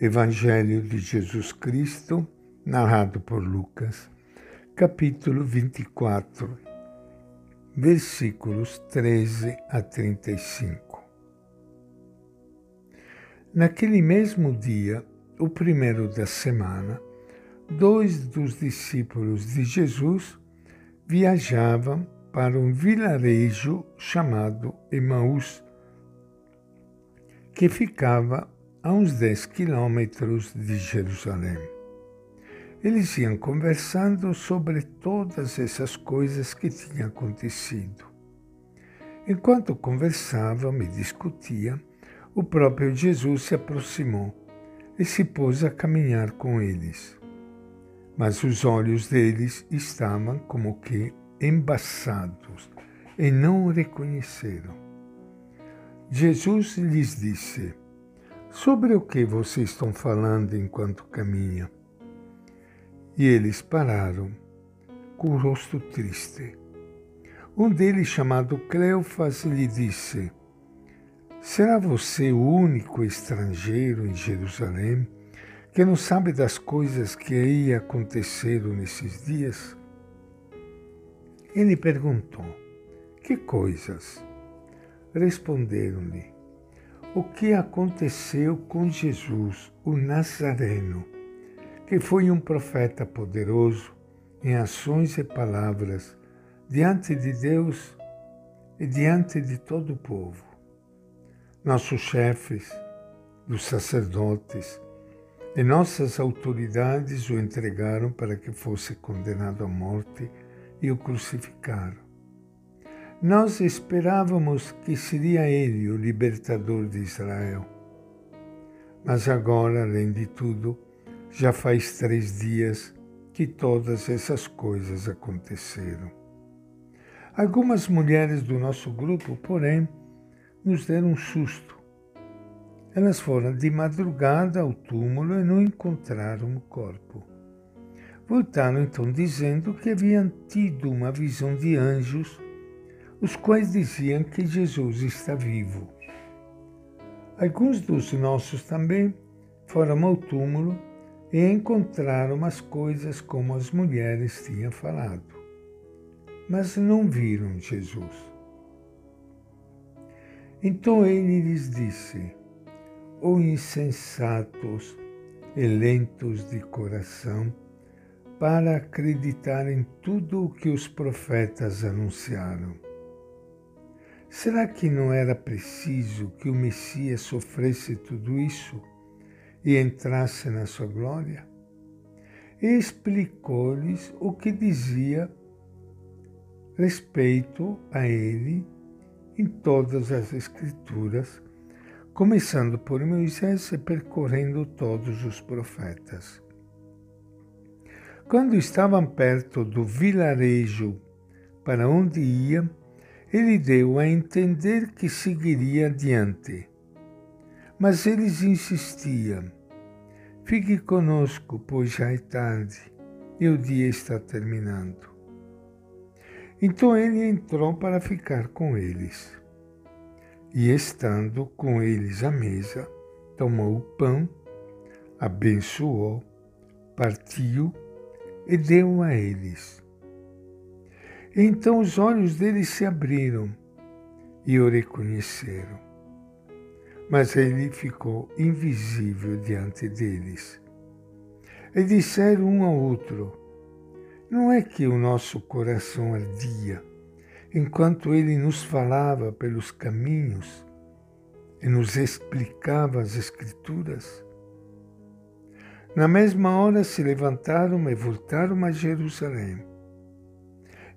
Evangelho de Jesus Cristo, narrado por Lucas, capítulo 24, versículos 13 a 35. Naquele mesmo dia, o primeiro da semana, dois dos discípulos de Jesus viajavam para um vilarejo chamado Emaús, que ficava a uns 10 quilômetros de Jerusalém. Eles iam conversando sobre todas essas coisas que tinham acontecido. Enquanto conversavam e discutiam, o próprio Jesus se aproximou e se pôs a caminhar com eles. Mas os olhos deles estavam como que embaçados e não o reconheceram. Jesus lhes disse: Sobre o que vocês estão falando enquanto caminham? E eles pararam, com o rosto triste. Um deles, chamado Cleofas, lhe disse: Será você o único estrangeiro em Jerusalém que não sabe das coisas que aí aconteceram nesses dias? Ele perguntou: Que coisas? Responderam-lhe: o que aconteceu com Jesus, o Nazareno, que foi um profeta poderoso em ações e palavras diante de Deus e diante de todo o povo. Nossos chefes, dos sacerdotes e nossas autoridades o entregaram para que fosse condenado à morte e o crucificaram. Nós esperávamos que seria ele o libertador de Israel. Mas agora, além de tudo, já faz três dias que todas essas coisas aconteceram. Algumas mulheres do nosso grupo, porém, nos deram um susto. Elas foram de madrugada ao túmulo e não encontraram o corpo. Voltaram então dizendo que haviam tido uma visão de anjos os quais diziam que Jesus está vivo. Alguns dos nossos também foram ao túmulo e encontraram as coisas como as mulheres tinham falado, mas não viram Jesus. Então ele lhes disse: Ó oh insensatos e lentos de coração, para acreditar em tudo o que os profetas anunciaram. Será que não era preciso que o Messias sofresse tudo isso e entrasse na sua glória? Explicou-lhes o que dizia respeito a ele em todas as Escrituras, começando por Moisés e percorrendo todos os profetas. Quando estavam perto do vilarejo para onde iam, ele deu a entender que seguiria adiante. Mas eles insistiam: Fique conosco, pois já é tarde e o dia está terminando. Então ele entrou para ficar com eles. E estando com eles à mesa, tomou o pão, abençoou, partiu e deu a eles então os olhos deles se abriram e o reconheceram. Mas ele ficou invisível diante deles. E disseram um ao outro: Não é que o nosso coração ardia enquanto ele nos falava pelos caminhos e nos explicava as Escrituras? Na mesma hora se levantaram e voltaram a Jerusalém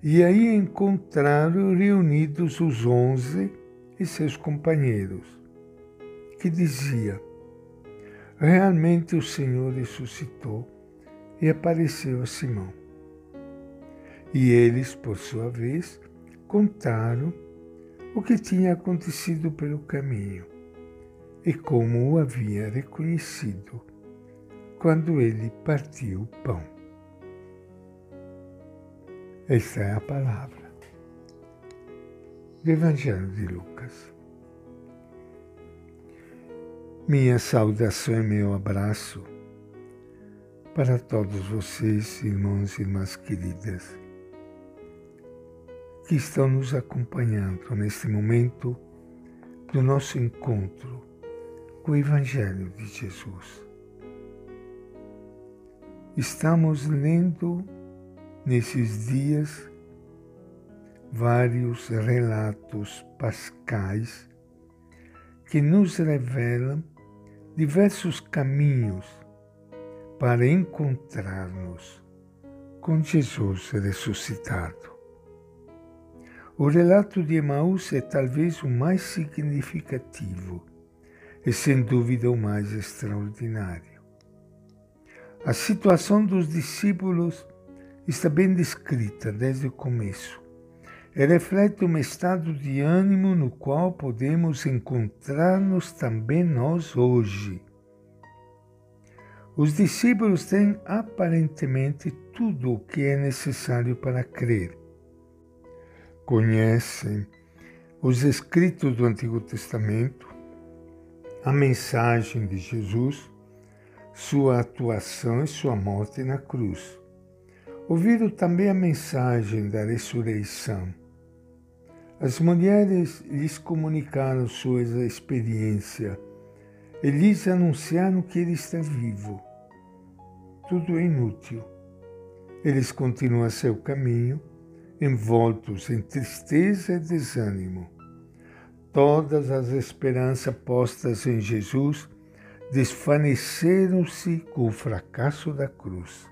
e aí encontraram reunidos os onze e seus companheiros, que dizia: Realmente o Senhor ressuscitou e apareceu a Simão. E eles, por sua vez, contaram o que tinha acontecido pelo caminho e como o havia reconhecido quando ele partiu o pão. Esta é a palavra do Evangelho de Lucas. minha saudação e meu abraço para todos vocês, irmãos e irmãs queridas, que estão nos acompanhando neste momento do nosso encontro com o Evangelho de Jesus. Estamos lendo nesses dias vários relatos pascais que nos revelam diversos caminhos para encontrar-nos com Jesus ressuscitado. O relato de Emaús é talvez o mais significativo e, sem dúvida, o mais extraordinário. A situação dos discípulos está bem descrita desde o começo e reflete um estado de ânimo no qual podemos encontrar-nos também nós hoje. Os discípulos têm aparentemente tudo o que é necessário para crer. Conhecem os escritos do Antigo Testamento, a mensagem de Jesus, sua atuação e sua morte na cruz. Ouviram também a mensagem da ressurreição. As mulheres lhes comunicaram sua experiência e lhes anunciaram que ele está vivo. Tudo é inútil. Eles continuam seu caminho, envoltos em tristeza e desânimo. Todas as esperanças postas em Jesus desvaneceram-se com o fracasso da cruz.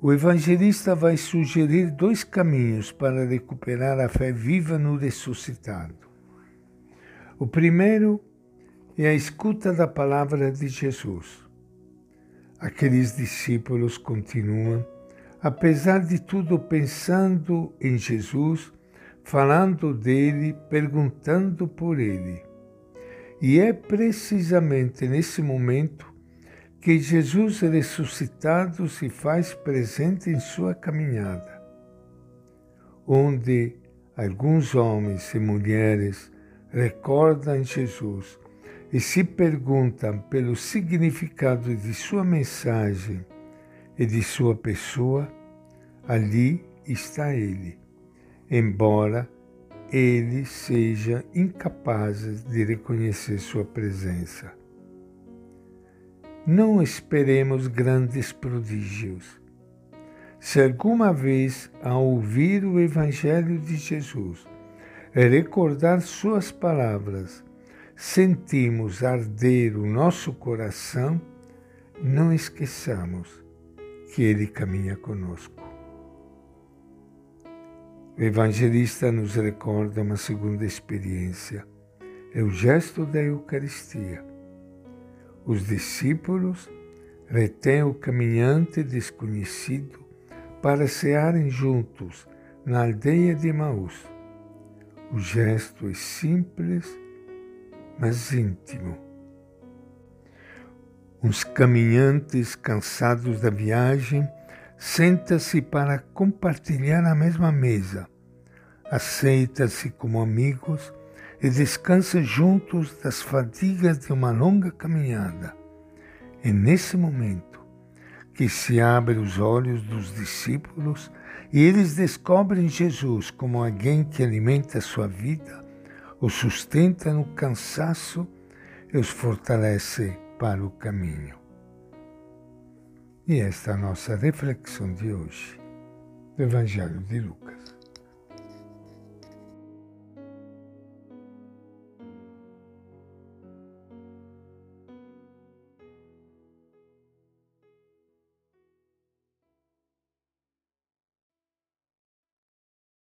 O evangelista vai sugerir dois caminhos para recuperar a fé viva no ressuscitado. O primeiro é a escuta da palavra de Jesus. Aqueles discípulos continuam, apesar de tudo, pensando em Jesus, falando dele, perguntando por ele. E é precisamente nesse momento que Jesus ressuscitado se faz presente em sua caminhada, onde alguns homens e mulheres recordam Jesus e se perguntam pelo significado de sua mensagem e de sua pessoa, ali está ele, embora eles sejam incapazes de reconhecer sua presença. Não esperemos grandes prodígios. Se alguma vez, ao ouvir o Evangelho de Jesus, recordar Suas palavras, sentimos arder o nosso coração, não esqueçamos que Ele caminha conosco. O evangelista nos recorda uma segunda experiência, é o gesto da Eucaristia. Os discípulos retêm o caminhante desconhecido para cearem juntos na aldeia de Maús. O gesto é simples, mas íntimo. Os caminhantes cansados da viagem senta-se para compartilhar a mesma mesa, aceita-se como amigos e descansa juntos das fadigas de uma longa caminhada. É nesse momento que se abrem os olhos dos discípulos e eles descobrem Jesus como alguém que alimenta a sua vida, os sustenta no cansaço e os fortalece para o caminho. E esta é a nossa reflexão de hoje do Evangelho de Lucas.